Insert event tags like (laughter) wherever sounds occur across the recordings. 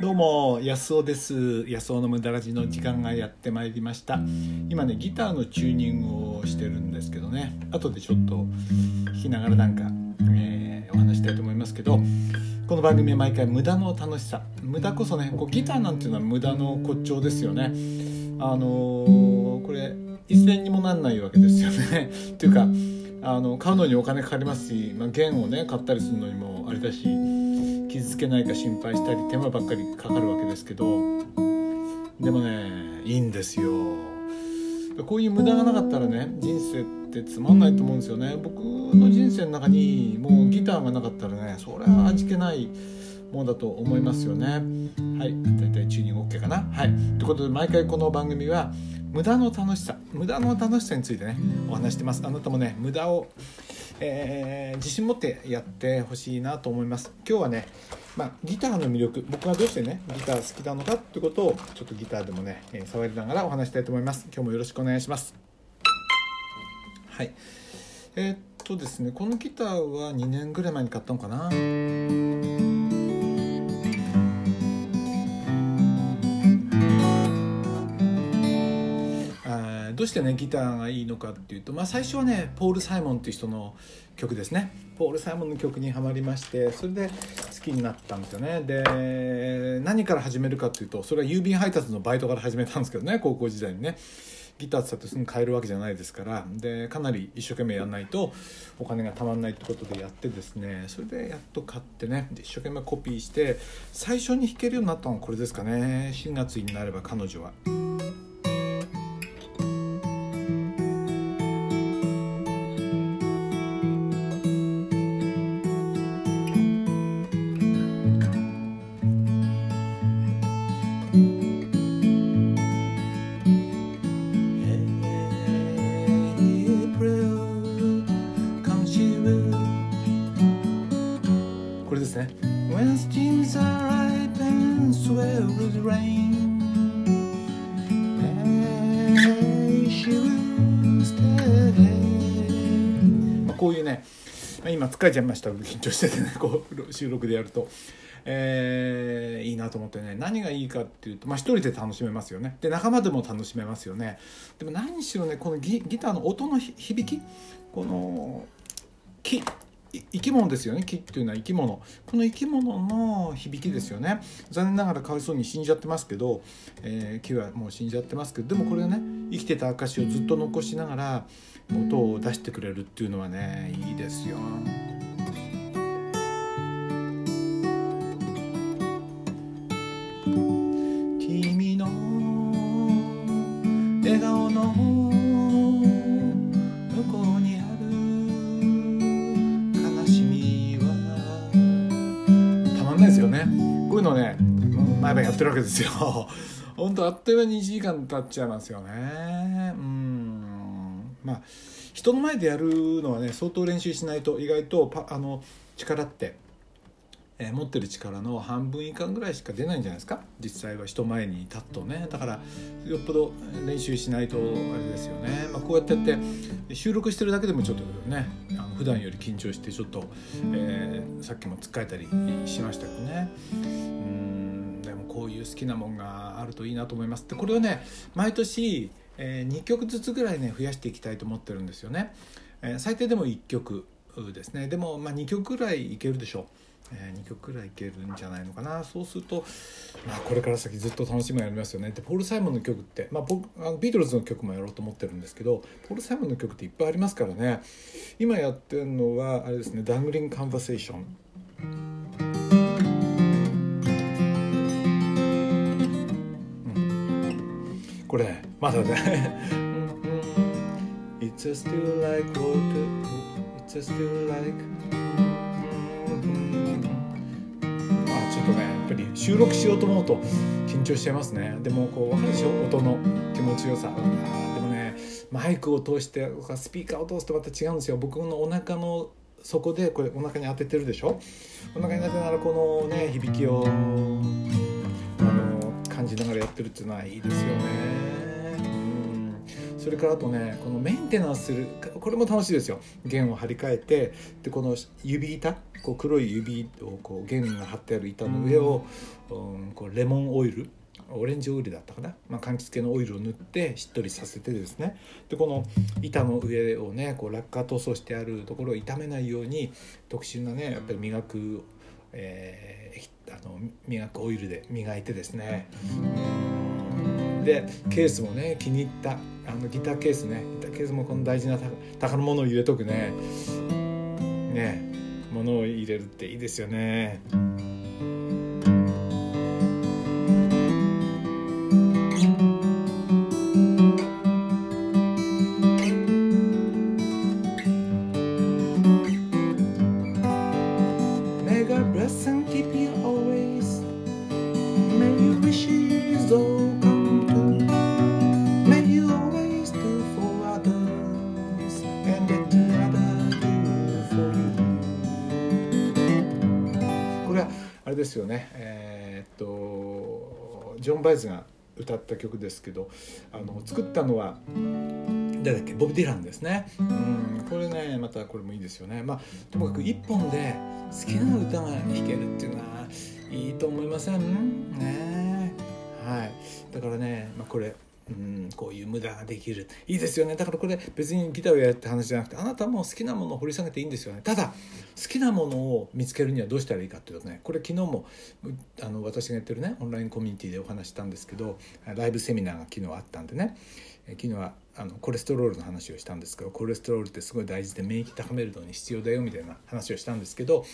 どうも安尾です。安尾の無駄ラジの時間がやってまいりました。今ねギターのチューニングをしてるんですけどね。後でちょっと弾きながらなんか、えー、お話したいと思いますけどこの番組は毎回無駄の楽しさ。無駄こそねこうギターなんていうのは無駄の骨頂ですよね。あのー、これ一銭にもなんないわけですよね。(laughs) っていうかあの買うのにお金かかりますし、まあ、弦をね買ったりするのにもあれだし傷つけないか心配したり手間ばっかりかかるわけですけどでもねいいんですよ。こういう無駄がなかったらね人生ってつまんないと思うんですよね。僕の人生の中にもうギターがなかったらねそれは味気ないものだと思いますよね。はい大体チューニング OK かな。はい。ということで毎回この番組は無駄の楽しさ。無駄の楽しさについてねお話してます。あなたもね無駄をえー、自信持ってやってほしいなと思います。今日はね、まあ、ギターの魅力。僕がどうしてねギター好きなのかってことをちょっとギターでもね、え触りながらお話したいと思います。今日もよろしくお願いします。はい。えー、っとですねこのギターは2年ぐらい前に買ったのかな。どうしてねギターがいいのかっていうと、まあ、最初はねポール・サイモンっていう人の曲ですね。ポール・サイモンの曲にはまりましてそれで好きになったんですよね。で何から始めるかっていうとそれは郵便配達のバイトから始めたんですけどね高校時代にね。ギターってすぐ買えるわけじゃないですから。でかなり一生懸命やらないとお金がたまんないってことでやってですね。それでやっと買ってね。で一生懸命コピーして最初に弾けるようになったのはこれですかね。4月になれば彼女は。こういうね今疲れちゃいました。緊張しててねこう収録でやると、えー、いいなと思ってね。何がいいかっていうとまあ一人で楽しめますよね。で仲間でも楽しめますよね。でも何しろねこのギギターの音の響き？この木生き物ですよね。木っていうのは生き物。この生き物の響きですよね。残念ながらかわいそうに死んじゃってますけど、えー、木はもう死んじゃってますけどでもこれね生きてた証をずっと残しながら音を出してくれるっていうのはねいいですよ。毎晩やってるわけですよ。(laughs) 本当あっという間に1時間経っちゃいますよね。うん。まあ人の前でやるのはね相当練習しないと意外とあの力ってえー、持ってる力の半分以下ぐらいしか出ないんじゃないですか？実際は人前に立つとね。だからよっぽど練習しないとあれですよね、まあ、こうやってやって収録してるだけでもちょっとねあの普段より緊張してちょっと、えー、さっきもつっかえたりしましたけどね。いう好きなもんがあるといいなと思います。でこれをね毎年、えー、2曲ずつぐらいね増やしていきたいと思ってるんですよね、えー、最低でも1曲ですね。でもまあ2曲ぐらいいけるでしょう。えー、2曲くらいいけるんじゃないのかな。そうすると、まあ、これから先ずっと楽しみがありますよね。でポール・サイモンの曲って、まあ、僕あのビートルズの曲もやろうと思ってるんですけどポール・サイモンの曲っていっぱいありますからね。今やってるのはあれですね「ダングリング・カンバセーション」これ。まだね It's still like water. It's still like ぱり収録しようと思うと緊張しちゃいますね。でもこう分かるでしょ？音の気持ちよさ。でもねマイクを通してスピーカーを通すとまた違うんですよ。僕のお腹の底でこれお腹に当ててるでしょ？お腹に当てながらこのね響きを感じながらやってるっていうのはいいですよね。それからあとねこのメンテナンスするこれも楽しいですよ。弦を張り替えてでこの指板こう黒い指をこう弦が張ってある板の上を、うん、こうレモンオイルオレンジオイルだったかな、まあ、柑橘系のオイルを塗ってしっとりさせてですね。でこの板の上をねこう落下塗装してあるところを傷めないように特殊なねやっぱり磨く、えー、あの磨くオイルで磨いてですね。でケースもね気に入ったあのギターケースね。ギターケースもこの大事な宝物を入れとくね。ね。物を入れるっていいですよね。れですよね。えー、っとジョン・バイズが歌った曲ですけどあの作ったのは誰だっけ？ボブ・ディランですね。うんこれねまたこれもいいですよね。まあともかく一本で好きな歌が弾けるっていうのはいいと思いません？ね。はい。だからね、まあ、これうんこういう無駄ができる。いいですよね。だからこれ別にギターをやるって話じゃなくてあなたも好きなものを掘り下げていいんですよね。ただ好きなものを見つけるにはどうしたらいいかっていうとねこれ昨日もあの私がやってるねオンラインコミュニティでお話したんですけどライブセミナーが昨日あったんでね。昨日はあのコレステロールの話をしたんですけどコレステロールってすごい大事で免疫高めるのに必要だよみたいな話をしたんですけど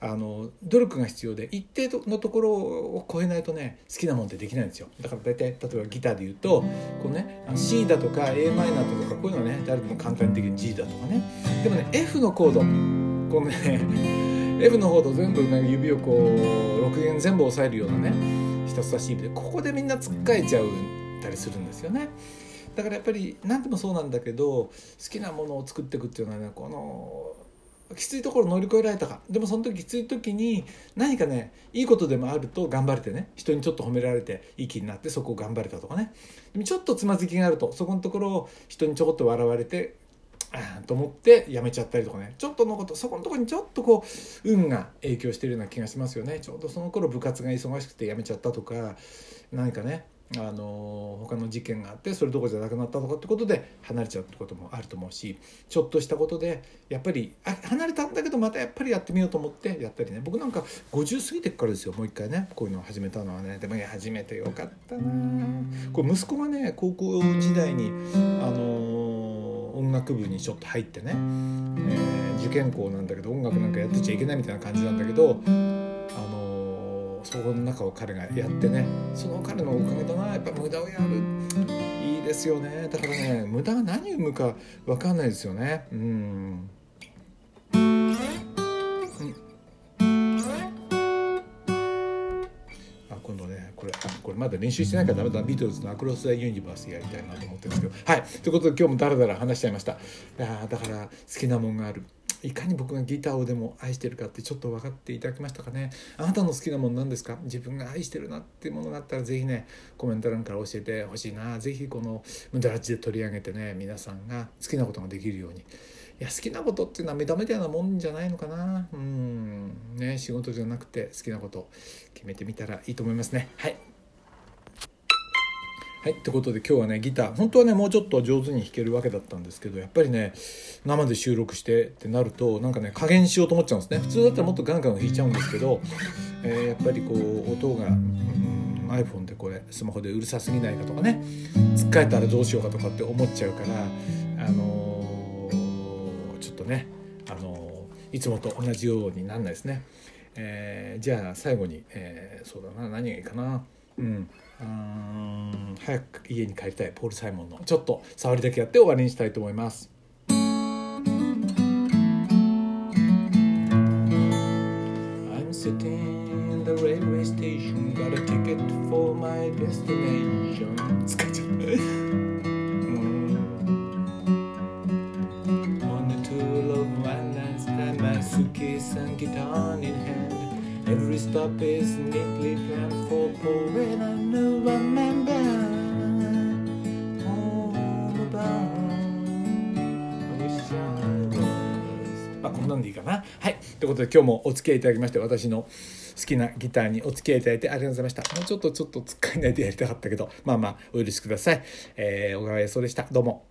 あの努力が必要で一定のところを超えないとね好きなもんってできないんですよだから大体例えばギターで言うとこう、ね、C だとか a マイナーとかこういうのはね誰でも簡単にできる G だとかねでもね F のコードこのね (laughs) F のコード全部、ね、指をこう6弦全部押さえるようなね人差し指でここでみんなつっかえちゃうたりするんですよね。だからやっぱり何でもそうなんだけど好きなものを作っていくっていうのはねこのきついところを乗り越えられたか。でもその時きつい時に何かねいいことでもあると頑張れてね。人にちょっと褒められていい気になってそこを頑張れたとかね。でもちょっとつまずきがあるとそこのところを人にちょこっと笑われてあと思ってやめちゃったりとかね。ちょっとのことそこのところにちょっとこう運が影響してるような気がしますよね。ちょうどその頃部活が忙しくてやめちゃったとか何かねあの他の事件があってそれどころじゃなくなったとかってことで離れちゃうってこともあると思うしちょっとしたことでやっぱり離れたんだけどまたやっぱりやってみようと思ってやったりね。僕なんか50過ぎてからですよもう一回ね。こういうのを始めたのはね。でもいや始めてよかったな。これ息子がね高校時代にあの音楽部にちょっと入ってね、えー、受験校なんだけど音楽なんかやってちゃいけないみたいな感じなんだけどそこの中を彼がやってねその彼のおかげだな。やっぱ無駄をやる。いいですよね。だからね無駄が何を生むか分かんないですよね。うん。今度ねこれこれまだ練習してないからダメだ。ビートルズの「アクロス・ザ・ユニバース」やりたいなと思ってるんですけど。はい。ということで今日もダラダラ話しちゃいました。いやだから好きなもんがある。いかに僕がギターをでも愛してるかってちょっと分かっていただきましたかね。あなたの好きなもの何ですか？自分が愛してるなっていうものがあったら是非ねコメント欄から教えてほしいな。是非この「ムダラジ」で取り上げてね皆さんが好きなことができるように。いや好きなことっていうのは目覚めたようなもんじゃないのかな。うん。ね仕事じゃなくて好きなこと決めてみたらいいと思いますね。はい。はい、ってことで今日はねギター。本当はねもうちょっと上手に弾けるわけだったんですけどやっぱりね生で収録してってなるとなんかね加減しようと思っちゃうんですね。普通だったらもっとガンガン弾いちゃうんですけど、えー、やっぱりこう音が、うん、iPhone でこれスマホでうるさすぎないかとかねつっかえたらどうしようかとかって思っちゃうからあのー、ちょっとね、あのー、いつもと同じようになんないですね。え、じゃあ最後に、え、そうだな何がいいかな。うんうん早く家に帰りたいポール・サイモンのちょっと触りだけやって終わりにしたいと思います。I'm sitting in the railway station got a ticket for my destination 疲れちゃった up is neatly planned for new remember all about まあこんなんでいいかな？はいということで今日もお付き合いいただきまして私の好きなギターにお付き合いいただいてありがとうございました。もうちょっとちょっとつっかえないでやりたかったけど、まあまあお許しください。えー、小川康夫でした。どうも。